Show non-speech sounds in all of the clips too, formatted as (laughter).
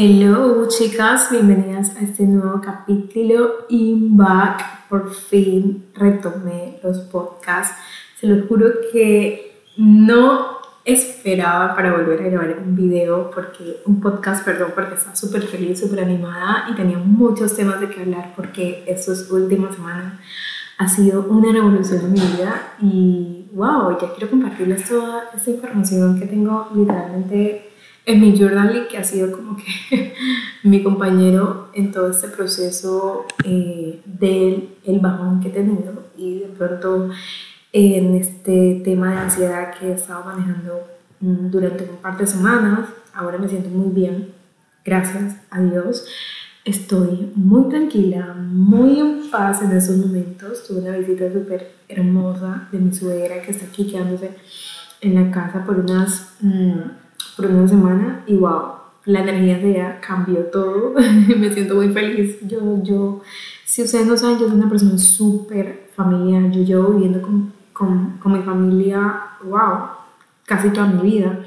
Hello chicas, bienvenidas a este nuevo capítulo In Back. Por fin retomé los podcasts. Se los juro que no esperaba para volver a grabar un video, porque un podcast, perdón, porque estaba súper feliz, súper animada y tenía muchos temas de que hablar porque estas últimas semanas ha sido una revolución en mi vida y wow, ya quiero compartirles toda esta información que tengo literalmente en mi journal que ha sido como que (laughs) mi compañero en todo este proceso eh, del el bajón que he tenido y de pronto en este tema de ansiedad que he estado manejando mm, durante un par de semanas. Ahora me siento muy bien, gracias a Dios. Estoy muy tranquila, muy en paz en esos momentos. Tuve una visita súper hermosa de mi suegra que está aquí quedándose en la casa por unas... Mm, por una semana y wow, la energía de ella cambió todo. (laughs) me siento muy feliz. Yo, yo, si ustedes no saben, yo soy una persona súper familiar. Yo llevo viviendo con, con, con mi familia, wow, casi toda mi vida.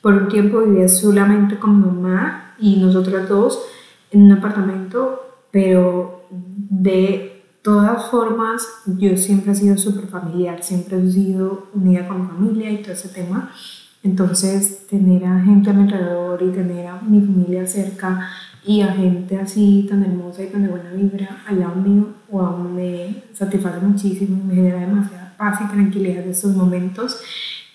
Por un tiempo vivía solamente con mi mamá y nosotros dos en un apartamento, pero de todas formas, yo siempre he sido súper familiar, siempre he sido unida con mi familia y todo ese tema. Entonces, tener a gente a mi alrededor y tener a mi familia cerca y a gente así tan hermosa y tan de buena vibra al lado mío, wow, me satisface muchísimo, me genera demasiada paz y tranquilidad en estos momentos.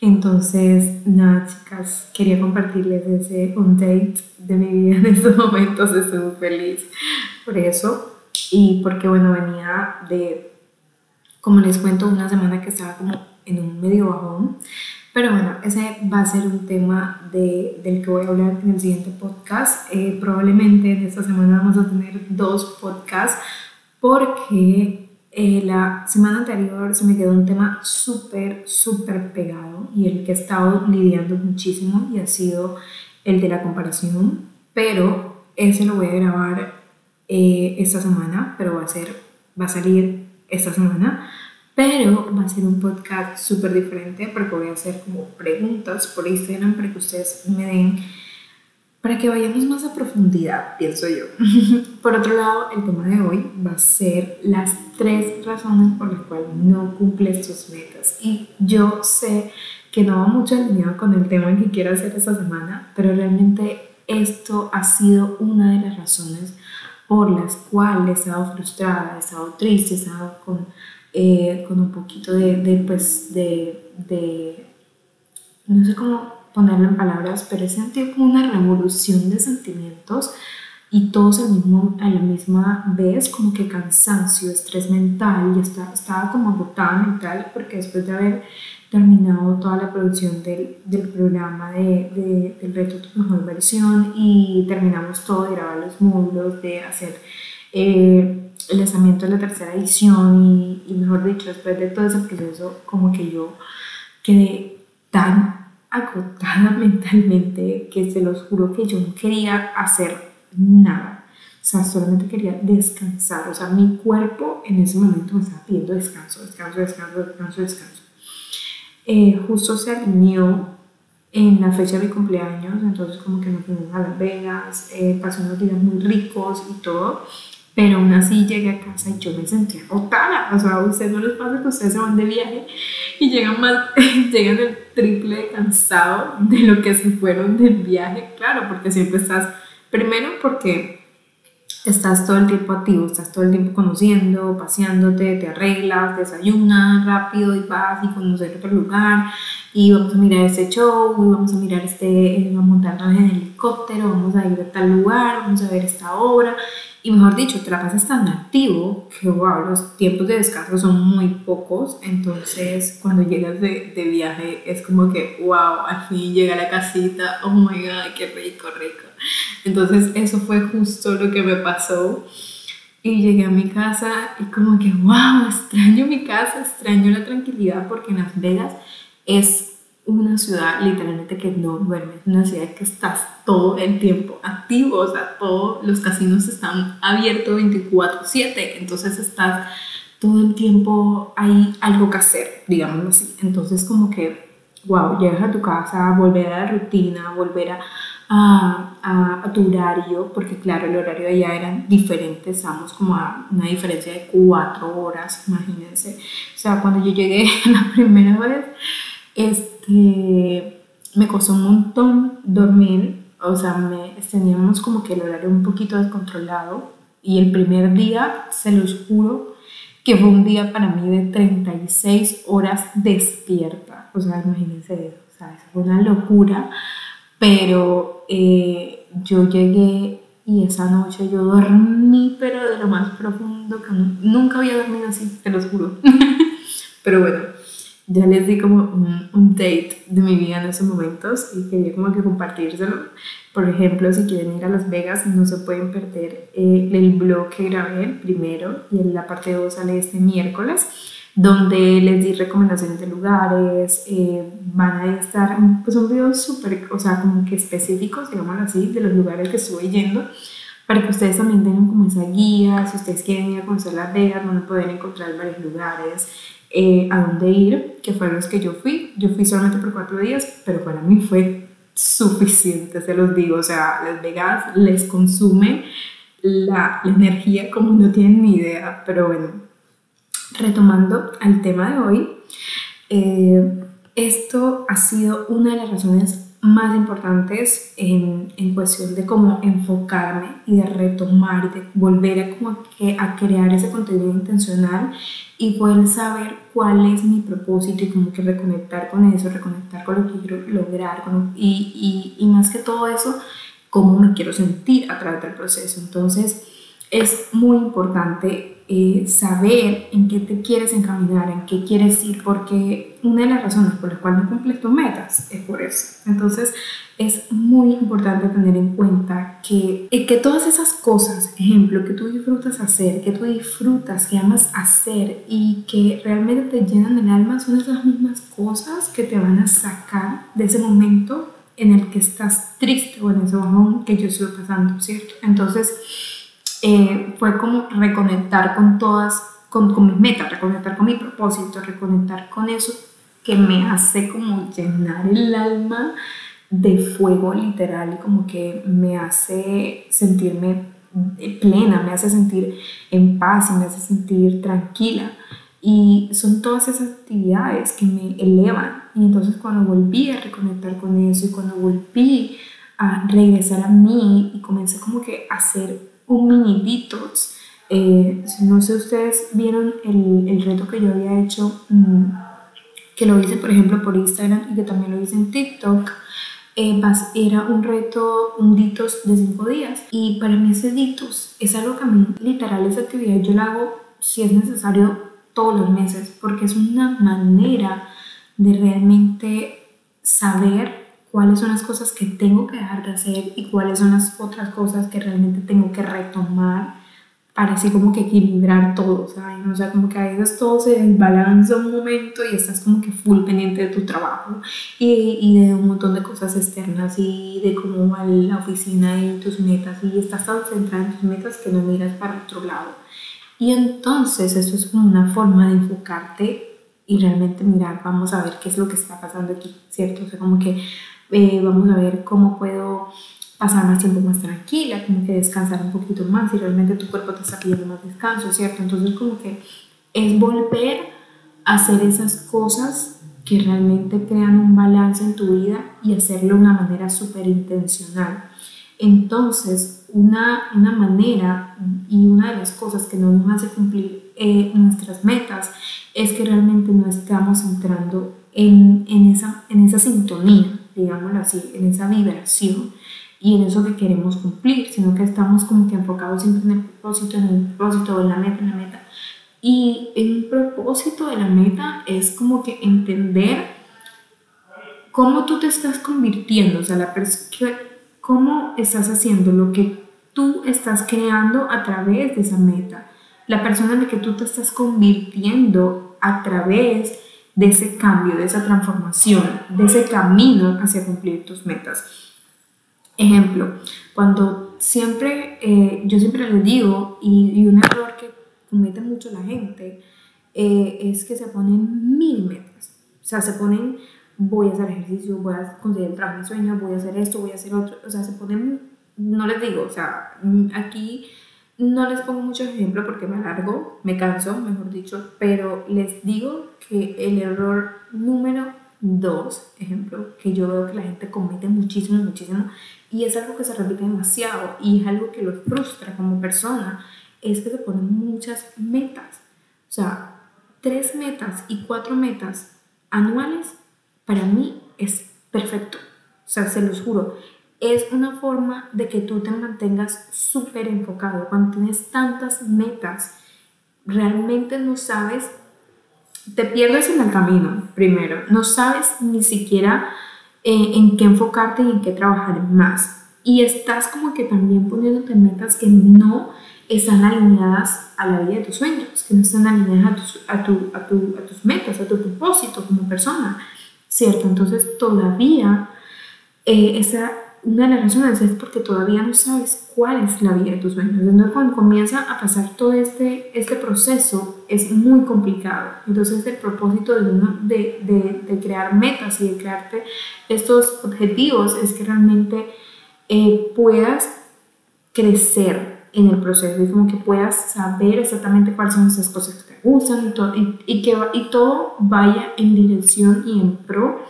Entonces, nada, chicas, quería compartirles ese update de mi vida en estos momentos. Estoy muy feliz por eso y porque, bueno, venía de, como les cuento, una semana que estaba como en un medio bajón pero bueno, ese va a ser un tema de, del que voy a hablar en el siguiente podcast. Eh, probablemente en esta semana vamos a tener dos podcasts porque eh, la semana anterior se me quedó un tema súper, súper pegado y el que he estado lidiando muchísimo y ha sido el de la comparación. Pero ese lo voy a grabar eh, esta semana, pero va a, ser, va a salir esta semana pero va a ser un podcast súper diferente porque voy a hacer como preguntas por Instagram para que ustedes me den, para que vayamos más a profundidad, pienso yo. (laughs) por otro lado, el tema de hoy va a ser las tres razones por las cuales no cumples tus metas. Y yo sé que no va mucho alineado con el tema que quiero hacer esta semana, pero realmente esto ha sido una de las razones por las cuales he estado frustrada, he estado triste, he estado con eh, con un poquito de, de pues, de, de, no sé cómo ponerlo en palabras, pero he sentido como una revolución de sentimientos y todos al mismo, a la misma vez, como que cansancio, estrés mental, y estaba, estaba como agotada mental, porque después de haber terminado toda la producción del, del programa de, de, del reto Tu Mejor Versión y terminamos todo de grabar los módulos, de hacer eh, el lanzamiento de la tercera edición y, mejor dicho, después de todo ese proceso, como que yo quedé tan agotada (laughs) mentalmente que se los juro que yo no quería hacer nada. O sea, solamente quería descansar. O sea, mi cuerpo en ese momento me estaba pidiendo descanso, descanso, descanso, descanso, descanso. Eh, justo se alineó en la fecha de mi cumpleaños, entonces como que nos fuimos a Las Vegas, eh, pasé unos días muy ricos y todo pero aún así llegué a casa y yo me sentía agotada. O sea, a ustedes no les pasa que ustedes se van de viaje y llegan, más, (laughs) llegan el triple cansado de lo que se fueron del viaje, claro, porque siempre estás, primero porque estás todo el tiempo activo, estás todo el tiempo conociendo, paseándote, te arreglas, desayunas rápido y vas y conocer otro lugar y vamos a mirar este show y vamos a mirar este, vamos a montarnos en helicóptero, vamos a ir a tal lugar, vamos a ver esta obra y mejor dicho, te la pasas tan activo que, wow, los tiempos de descanso son muy pocos. Entonces, cuando llegas de, de viaje, es como que, wow, al fin llega a la casita, oh my god, qué rico, rico. Entonces, eso fue justo lo que me pasó. Y llegué a mi casa y como que, wow, extraño mi casa, extraño la tranquilidad porque en Las Vegas es una ciudad literalmente que no duerme, una ciudad que estás todo el tiempo activo, o sea, todos los casinos están abiertos 24/7, entonces estás todo el tiempo, hay algo que hacer, digamos así. Entonces como que, wow, llegas a tu casa, volver a la rutina, volver a, a, a, tu horario, porque claro, el horario de allá era diferente, estamos como a una diferencia de cuatro horas, imagínense. O sea, cuando yo llegué (laughs) la primera vez, este, me costó un montón dormir, o sea, me, teníamos como que el horario un poquito descontrolado y el primer día, se los juro, que fue un día para mí de 36 horas despierta. O sea, imagínense eso, o sea, fue una locura, pero eh, yo llegué y esa noche yo dormí, pero de lo más profundo que nunca había dormido así, te lo juro. (laughs) pero bueno, ya les di como un, un, date de mi vida en esos momentos y quería como que compartírselo. Por ejemplo, si quieren ir a Las Vegas, no se pueden perder eh, el blog que grabé primero y en la parte 2 sale este miércoles, donde les di recomendaciones de lugares, eh, van a estar, pues un video súper, o sea, como que específicos, digamos así, de los lugares que estuve yendo para que ustedes también tengan como esa guía, si ustedes quieren ir a conocer Las Vegas, van a poder encontrar varios lugares, eh, a dónde ir, que fueron los que yo fui. Yo fui solamente por cuatro días, pero para mí fue suficiente, se los digo. O sea, Las Vegas les consume la, energía como no tienen ni idea. Pero bueno, retomando al tema de hoy, eh, esto ha sido una de las razones más importantes en, en, cuestión de cómo enfocarme y de retomar y de volver a, como a, a crear ese contenido intencional y poder saber cuál es mi propósito y como que reconectar con eso, reconectar con lo que quiero lograr y, y, y, más que todo eso, cómo me quiero sentir a través del proceso. Entonces es muy importante eh, saber en qué te quieres encaminar, en qué quieres ir, porque una de las razones por las cuales no cumples tus metas es por eso. Entonces es muy importante tener en cuenta que, eh, que todas esas cosas, ejemplo, que tú disfrutas hacer, que tú disfrutas, que amas hacer y que realmente te llenan el alma, son esas mismas cosas que te van a sacar de ese momento en el que estás triste o en ese bajón que yo estoy pasando, ¿cierto? Entonces, eh, fue como reconectar con todas, con, con mis metas, reconectar con mi propósito, reconectar con eso que me hace como llenar el alma de fuego literal y como que me hace sentirme plena, me hace sentir en paz y me hace sentir tranquila. Y son todas esas actividades que me elevan. Y entonces cuando volví a reconectar con eso y cuando volví a regresar a mí y comencé como que a hacer un mini detox, eh, no sé ustedes vieron el, el, reto que yo había hecho, mm, que lo hice por ejemplo por Instagram y que también lo hice en TikTok eh, era un reto, un ditos de cinco días. Y para mí ese ditos es algo que a mí, literal, esa actividad yo la hago si es necesario todos los meses, porque es una manera de realmente saber cuáles son las cosas que tengo que dejar de hacer y cuáles son las otras cosas que realmente tengo que retomar para así como que equilibrar todo, ¿saben? O sea, como que a veces todo se desbalanza un momento y estás como que full pendiente de tu trabajo y, y de un montón de cosas externas y de cómo va la oficina y tus metas y estás tan centrada en tus metas que no miras para otro lado. Y entonces eso es como una forma de enfocarte y realmente mirar, vamos a ver qué es lo que está pasando aquí, ¿cierto? O sea, como que eh, vamos a ver cómo puedo pasar más tiempo más tranquila, como que descansar un poquito más y realmente tu cuerpo te está pidiendo más descanso, ¿cierto? Entonces como que es volver a hacer esas cosas que realmente crean un balance en tu vida y hacerlo de una manera súper intencional. Entonces, una, una, manera y una de las cosas que no nos hace cumplir eh, nuestras metas es que realmente no estamos entrando en, en, esa, en esa sintonía, digámoslo así, en esa vibración y en eso que queremos cumplir, sino que estamos como que enfocados siempre en el propósito, en el propósito, en la meta, en la meta. Y el propósito de la meta es como que entender cómo tú te estás convirtiendo, o sea, la cómo estás haciendo lo que tú estás creando a través de esa meta, la persona en la que tú te estás convirtiendo a través de ese cambio, de esa transformación, de ese camino hacia cumplir tus metas. Ejemplo, cuando siempre, eh, yo siempre les digo, y, un error que comete mucho la gente, eh, es que se ponen mil metas. O sea, se ponen voy a hacer ejercicio, voy a conseguir el trabajo de sueño, voy a hacer esto, voy a hacer otro. O sea, se ponen, no les digo, o sea, aquí no les pongo muchos ejemplos porque me alargo, me canso, mejor dicho, pero les digo que el error número dos, ejemplo, que yo veo que la gente comete muchísimo, muchísimo, y es algo que se repite demasiado y es algo que los frustra como persona, es que se ponen muchas metas. O sea, tres metas y cuatro metas anuales, para mí es perfecto. O sea, se los juro, es una forma de que tú te mantengas súper enfocado. Cuando tienes tantas metas, realmente no sabes, te pierdes en el camino primero, no sabes ni siquiera eh, en qué enfocarte y en qué trabajar más. Y estás como que también poniéndote metas que no están alineadas a la vida de tus sueños, que no están alineadas a, tu, a, tu, a tus metas, a tu propósito como persona, ¿cierto? Entonces todavía eh, esa una de las razones es porque todavía no sabes cuál es la vida de tus sueños. Entonces, cuando comienza a pasar todo este, este proceso, es muy complicado. Entonces, el propósito de, de, de, crear metas y de crearte estos objetivos es que realmente eh, puedas crecer en el proceso y como que puedas saber exactamente cuáles son esas cosas que te gustan y todo, y, y que y todo vaya en dirección y en pro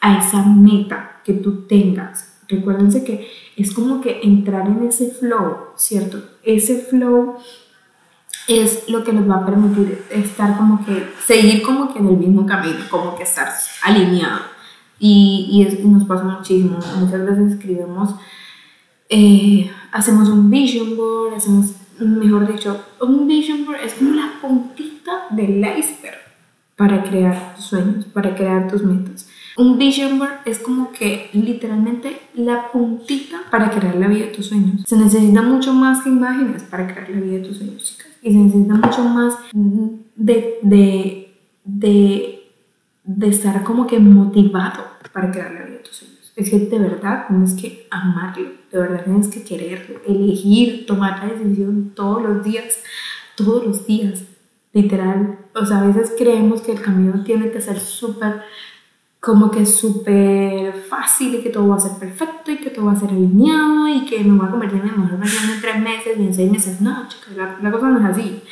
a esa meta que tú tengas Recuérdense que es como que entrar en ese flow, ¿cierto? Ese flow es lo que nos va a permitir estar como que, seguir como que en el mismo camino, como que estar alineado. Y, y, es, nos pasa muchísimo, muchas veces escribimos, eh, hacemos un vision board, hacemos, mejor dicho, un vision board es como la puntita del iceberg para crear tus sueños, para crear tus metas. Un vision board es como que literalmente la puntita para crear la vida de tus sueños. Se necesita mucho más que imágenes para crear la vida de tus sueños, chicas. Y se necesita mucho más de, de, de, de estar como que motivado para crear la vida de tus sueños. Es que de verdad tienes que amarlo, de verdad tienes que quererlo, elegir, tomar la decisión todos los días, todos los días, literal. O sea, a veces creemos que el camino tiene que ser súper como que súper fácil y que todo va a ser perfecto y que todo va a ser alineado y que me voy a convertir en la mejor versión en tres meses y en seis meses. No, chicas, la, cosa no es así.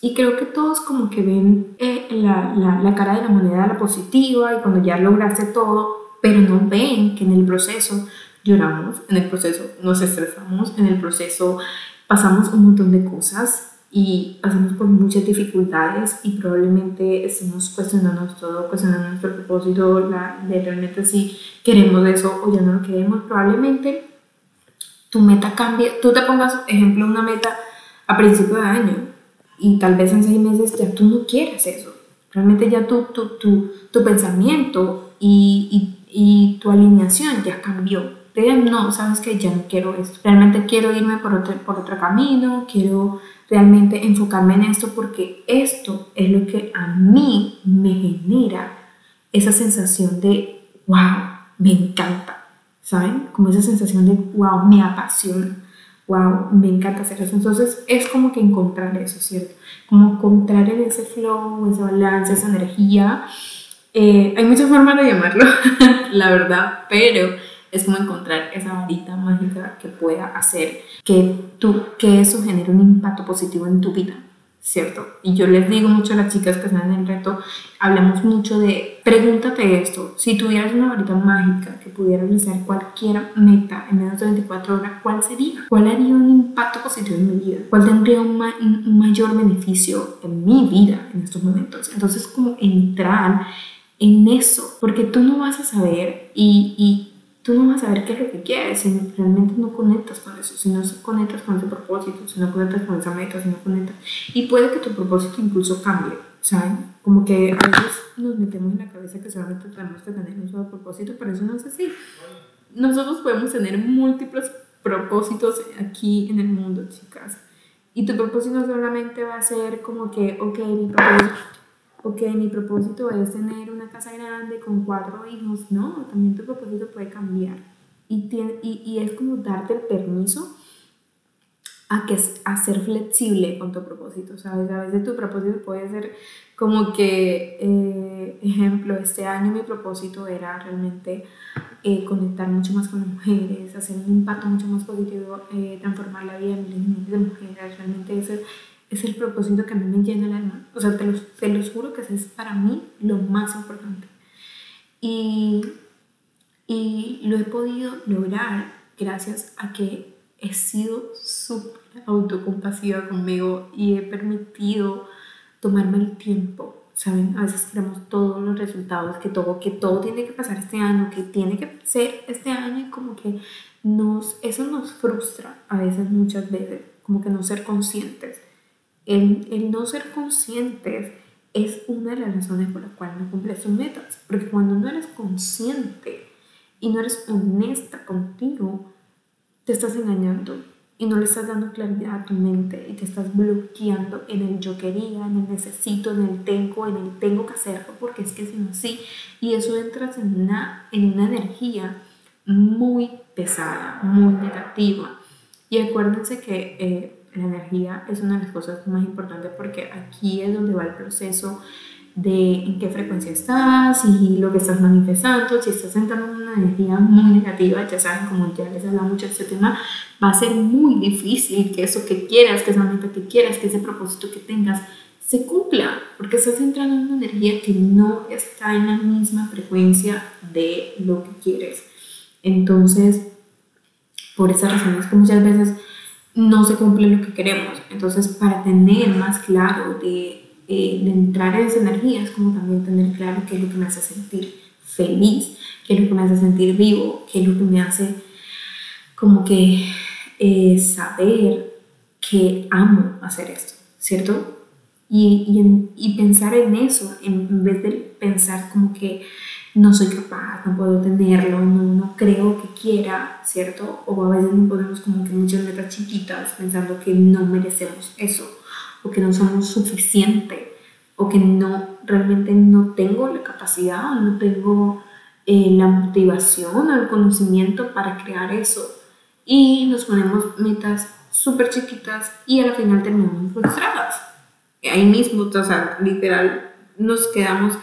Y creo que todos como que ven eh, la, la, la, cara de la moneda, la positiva, y cuando ya lograste todo, pero no ven que en el proceso lloramos, en el proceso nos estresamos, en el proceso pasamos un montón de cosas y pasamos por muchas dificultades y probablemente estemos cuestionándonos todo, cuestionando nuestro propósito, la, de realmente si queremos eso o ya no lo queremos, probablemente tu meta cambie, tú te pongas, ejemplo, una meta a principio de año y tal vez en seis meses ya tú no quieres eso, realmente ya tu, tu, tu, tu pensamiento y, y, y tu alineación ya cambió, no, sabes que ya no quiero esto, realmente quiero irme por otro, por otro camino, quiero realmente enfocarme en esto porque esto es lo que a mí me genera esa sensación de, wow, me encanta, ¿saben? Como esa sensación de, wow, me apasiona, wow, me encanta hacer eso. Entonces es como que encontrar eso, ¿cierto? Como encontrar en ese flow, ese balance, esa energía. Eh, hay muchas formas de llamarlo, (laughs) la verdad, pero es como encontrar esa varita mágica que pueda hacer que, tú, que eso genere un impacto positivo en tu vida, ¿cierto? Y yo les digo mucho a las chicas que están en el reto, hablamos mucho de, pregúntate esto, si tuvieras una varita mágica que pudieras realizar cualquier meta en menos de 24 horas, ¿cuál sería? ¿Cuál haría un impacto positivo en mi vida? ¿Cuál tendría un, un mayor beneficio en mi vida en estos momentos? Entonces, como entrar en eso, porque tú no vas a saber y, y tú no vas a saber qué es lo que quieres si realmente no conectas con eso, si no conectas con ese propósito, si no conectas con esa meta, si no conectas. Y puede que tu propósito incluso cambie, ¿saben? Como que a veces nos metemos en la cabeza que solamente tenemos que tener un solo propósito, pero eso no es así. Nosotros podemos tener múltiples propósitos aquí en el mundo, chicas. Y tu propósito solamente va a ser como que, ok, mi propósito ok, mi propósito es tener una casa grande con cuatro hijos, no, también tu propósito puede cambiar. Y, tiene, y, y es como darte el permiso a, que, a ser flexible con tu propósito, ¿sabes? A veces tu propósito puede ser como que, eh, ejemplo, este año mi propósito era realmente eh, conectar mucho más con las mujeres, hacer un impacto mucho más positivo, eh, transformar la vida de miles de mujeres, realmente ese es el propósito que a mí me llena el alma. O sea, te los, te los juro que es para mí lo más importante. Y, y lo he podido lograr gracias a que he sido súper autocompasiva conmigo y he permitido tomarme el tiempo. Saben, a veces queremos todos los resultados, que todo, que todo tiene que pasar este año, que tiene que ser este año y como que nos, eso nos frustra a veces, muchas veces, como que no ser conscientes. El, el no ser conscientes es una de las razones por las cuales no cumples tus metas, porque cuando no eres consciente y no eres honesta contigo, te estás engañando y no le estás dando claridad a tu mente y te estás bloqueando en el yo quería, en el necesito, en el tengo, en el tengo que hacerlo porque es que si no sí. Y eso entras en una, en una energía muy pesada, muy negativa. Y acuérdense que eh, la energía es una de las cosas más importantes porque aquí es donde va el proceso de en qué frecuencia estás y lo que estás manifestando. Si estás entrando en una energía muy negativa, ya saben, como ya les hablado mucho de este tema, va a ser muy difícil que eso que quieras, que esa meta que quieras, que ese propósito que tengas, se cumpla, porque estás entrando en una energía que no está en la misma frecuencia de lo que quieres. Entonces, por esas razones que muchas veces no se cumple lo que queremos. Entonces, para tener más claro de eh, de entrar en esa energía es como también tener claro qué es lo que me hace sentir feliz, qué es lo que me hace sentir vivo, qué es lo que me hace como que eh, saber que amo hacer esto, ¿cierto? Y, y, y, pensar en eso, en vez de pensar como que no soy capaz, no puedo tenerlo, no, no creo que quiera, ¿cierto? O a veces nos ponemos como que muchas letras chiquitas pensando que no merecemos eso o que no somos suficientes o que no realmente no tengo la capacidad no tengo eh, la motivación o el conocimiento para crear eso. Y nos ponemos metas súper chiquitas y al final terminamos frustradas. Ahí mismo, o sea, literal, nos quedamos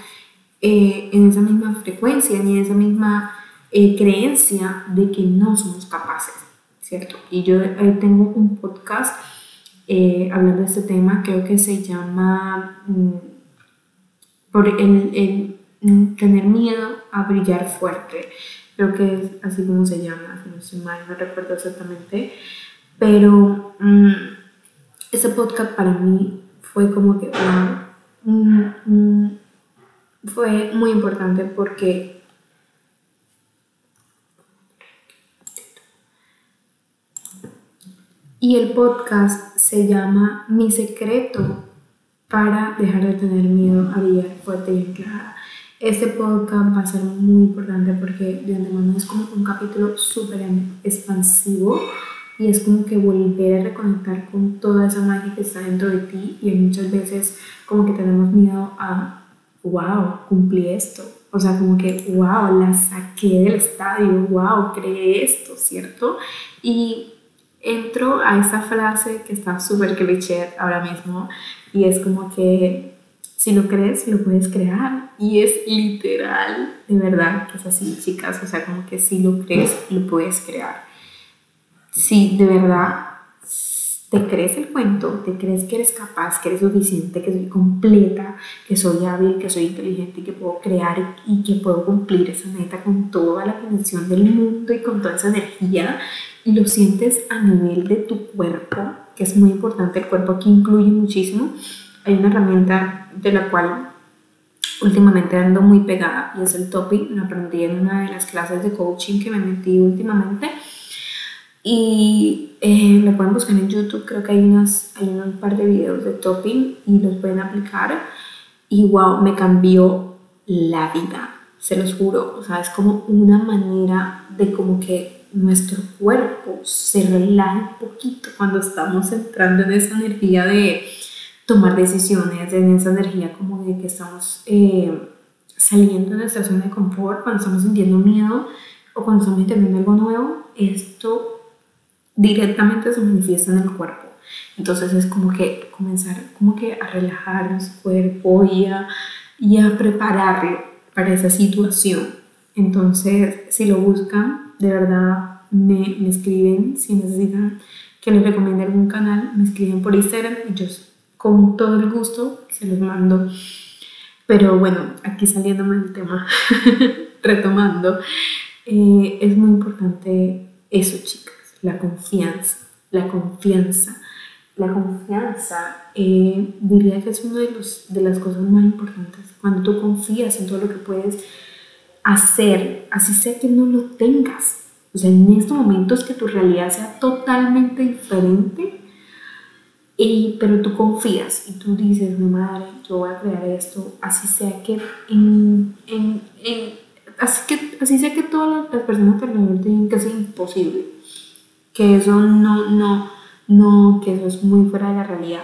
eh, en esa misma frecuencia ni en esa misma eh, creencia de que no somos capaces, ¿cierto? Y yo tengo un podcast eh, hablando de este tema, creo que se llama mm, por el, el, mm, tener miedo a brillar fuerte. Creo que es así como se llama, no estoy mal, no recuerdo exactamente. Pero mm, ese podcast para mí fue como que fue muy importante porque y el podcast se llama Mi secreto para dejar de tener miedo a brillar fuerte y clara. Este podcast va a ser muy importante porque de antemano es como un capítulo súper expansivo y es como que volver a reconectar con toda esa magia que está dentro de ti y muchas veces como que tenemos miedo a, wow, cumplí esto. O sea, como que, wow, la saqué del estadio, wow, creé esto, ¿cierto? Y entro a esa frase que está súper cliché ahora mismo y es como que si lo crees, lo puedes crear. Y es literal, de verdad, que es así, chicas. O sea, como que si lo crees, lo puedes crear. Si de verdad te crees el cuento, te crees que eres capaz, que eres suficiente, que soy completa, que soy hábil, que soy inteligente que puedo crear y que puedo cumplir esa meta con toda la conexión del mundo y con toda esa energía y lo sientes a nivel de tu cuerpo, que es muy importante, el cuerpo aquí incluye muchísimo. Hay una herramienta de la cual últimamente ando muy pegada y es el topping, lo aprendí en una de las clases de coaching que me metí últimamente y eh, lo pueden buscar en YouTube, creo que hay, unas, hay un par de videos de topping y los pueden aplicar. Y wow, me cambió la vida, se los juro, o sea, es como una manera de como que nuestro cuerpo se relaja un poquito cuando estamos entrando en esa energía de tomar decisiones, en esa energía como de que estamos eh, saliendo de nuestra zona de confort, cuando estamos sintiendo miedo o cuando estamos entendiendo algo nuevo, esto directamente se manifiesta en el cuerpo. Entonces es como que comenzar como que a relajar nuestro cuerpo y a, y a prepararlo para esa situación. Entonces, si lo buscan, de verdad me, me escriben si necesitan que les recomiende algún canal, me escriben por Instagram y yo con todo el gusto se los mando. Pero bueno, aquí saliéndome del tema, (laughs) retomando, eh, es muy importante eso, chicas, la confianza, la confianza. La confianza eh, diría que es una de, los, de las cosas más importantes. Cuando tú confías en todo lo que puedes hacer, así sea que no lo tengas, o sea, en estos momentos que tu realidad sea totalmente diferente, y, pero tú confías y tú dices, mi madre, yo voy a crear esto, así sea que, en, en, así, que así sea que todas las personas alrededor tienen que ser imposible, que eso no, no, no, que eso es muy fuera de la realidad,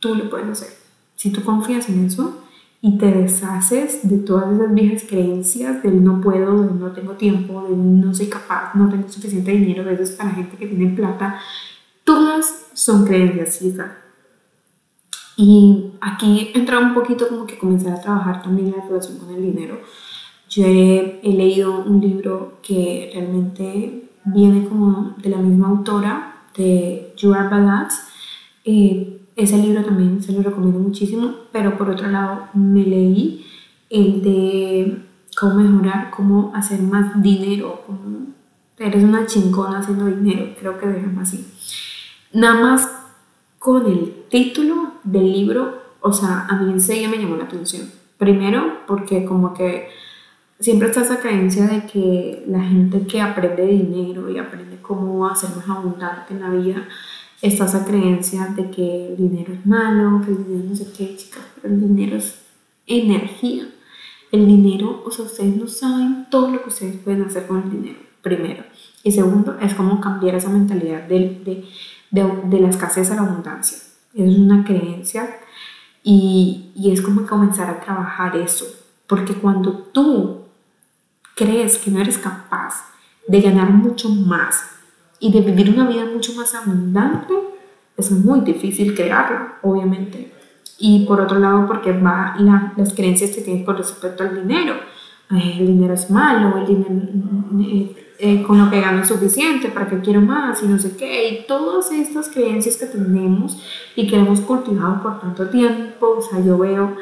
tú lo puedes hacer. Si tú confías en eso, y te deshaces de todas esas viejas creencias del no puedo, del no tengo tiempo, del no soy capaz, no tengo suficiente dinero, a veces para gente que tiene plata, todas son creencias, chicas. Y aquí entra un poquito como que comenzar a trabajar también la relación con el dinero. Yo he, leído un libro que realmente viene como de la misma autora, de Joan Balaz, eh, ese libro también se lo recomiendo muchísimo, pero por otro lado me leí el de cómo mejorar, cómo hacer más dinero, cómo eres una chingona haciendo dinero, creo que déjame así. Nada más con el título del libro, o sea, a mí enseguida me llamó la atención. Primero, porque como que siempre está esa creencia de que la gente que aprende dinero y aprende cómo hacer más abundante en la vida, está esa creencia de que el dinero es malo, que el dinero no sé qué, chicas, pero el dinero es energía. El dinero, o sea, ustedes no saben todo lo que ustedes pueden hacer con el dinero, primero. Y segundo, es como cambiar esa mentalidad de, de, de, de la escasez a la abundancia. Es una creencia y, y es como comenzar a trabajar eso. Porque cuando tú crees que no eres capaz de ganar mucho más y de vivir una vida mucho más abundante, es muy difícil crearlo, obviamente. Y por otro lado, porque va las creencias que tienes con respecto al dinero. el dinero es malo, el dinero eh, eh, con lo que gano es suficiente, para que quiero más y no sé qué. Y todas estas creencias que tenemos y que hemos cultivado por tanto tiempo, o sea, yo veo,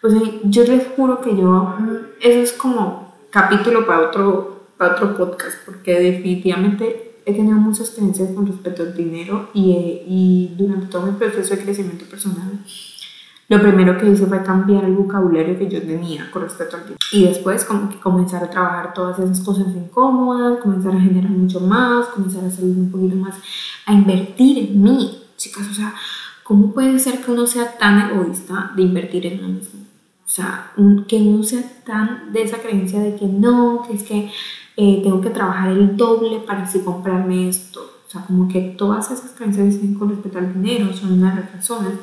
pues yo les juro que yo, mm, eso es como capítulo para otro, para otro podcast, porque definitivamente he tenido muchas creencias con respecto al dinero y, y, durante todo mi proceso de crecimiento personal, lo primero que hice fue cambiar el vocabulario que yo tenía con respecto al dinero. Y después como que comenzar a trabajar todas esas cosas incómodas, comenzar a generar mucho más, comenzar a salir un poquito más, a invertir en mí, chicas. O sea, ¿cómo puede ser que uno sea tan egoísta de invertir en uno mismo? O sea, que uno sea tan de esa creencia de que no, que es que eh, tengo que trabajar el doble para así comprarme esto. O sea, como que todas esas creencias con respecto al dinero son una de las razones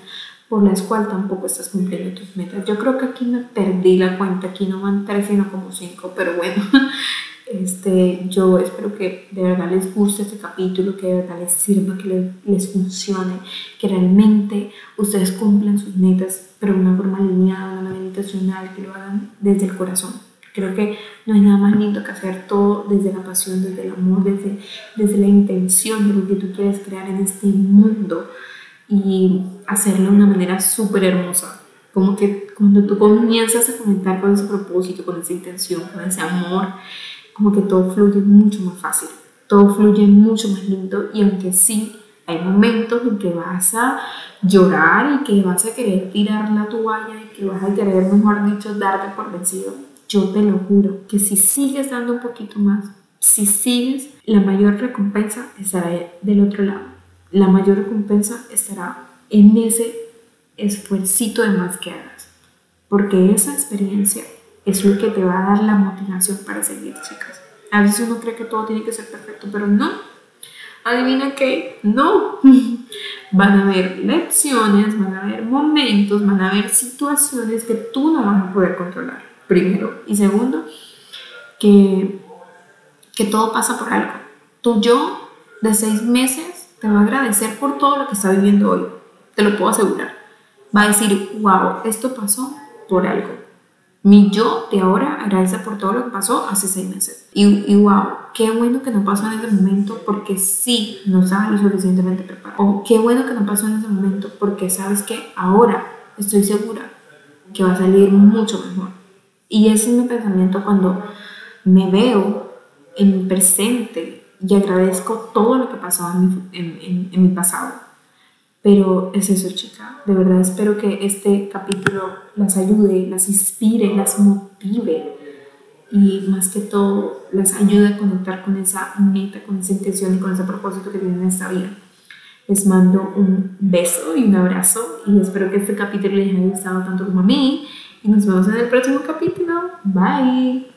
por las cuales tampoco estás cumpliendo tus metas. Yo creo que aquí me perdí la cuenta, aquí no van tres, sino como cinco, pero bueno, (laughs) este, yo espero que de verdad les guste este capítulo, que de verdad les sirva, que les funcione, que realmente ustedes cumplan sus metas, pero de una forma alineada, una manera intencional, que lo hagan desde el corazón. Creo que no hay nada más lindo que hacer todo desde la pasión, desde el amor, desde, desde la intención de lo que tú quieres crear en este mundo y hacerlo de una manera súper hermosa. Como que cuando tú comienzas a comentar con ese propósito, con esa intención, con ese amor, como que todo fluye mucho más fácil, todo fluye mucho más lindo y aunque sí hay momentos en que vas a llorar y que vas a querer tirar la toalla y que vas a querer, mejor dicho, darte por vencido, yo te lo juro que si sigues dando un poquito más, si sigues, la mayor recompensa estará del otro lado. La mayor recompensa estará en ese esfuercito de más que hagas. Porque esa experiencia es lo que te va a dar la motivación para seguir, chicas. A veces uno cree que todo tiene que ser perfecto, pero no. Adivina que no. (laughs) Van a haber lecciones, van a haber momentos, van a haber situaciones que tú no vas a poder controlar primero. Y segundo, que, que todo pasa por algo. Tu yo de seis meses te va a agradecer por todo lo que está viviendo hoy, te lo puedo asegurar. Va a decir, wow, esto pasó por algo. Mi yo de ahora agradece por todo lo que pasó hace seis meses. Y, y wow, qué bueno que no pasó en ese momento porque sí nos estaba lo suficientemente preparado. O qué bueno que no pasó en ese momento porque sabes que ahora estoy segura que va a salir mucho mejor. Y ese es mi pensamiento cuando me veo en mi presente y agradezco todo lo que pasó en mi, en, en, mi pasado. Pero es eso, chica. De verdad espero que este capítulo las ayude, las inspire, las motive y más que todo las ayude a conectar con esa meta, con esa intención y con ese propósito que tienen en esta vida. Les mando un beso y un abrazo y espero que este capítulo les haya gustado tanto como a mí y nos vemos en el próximo capítulo. Bye.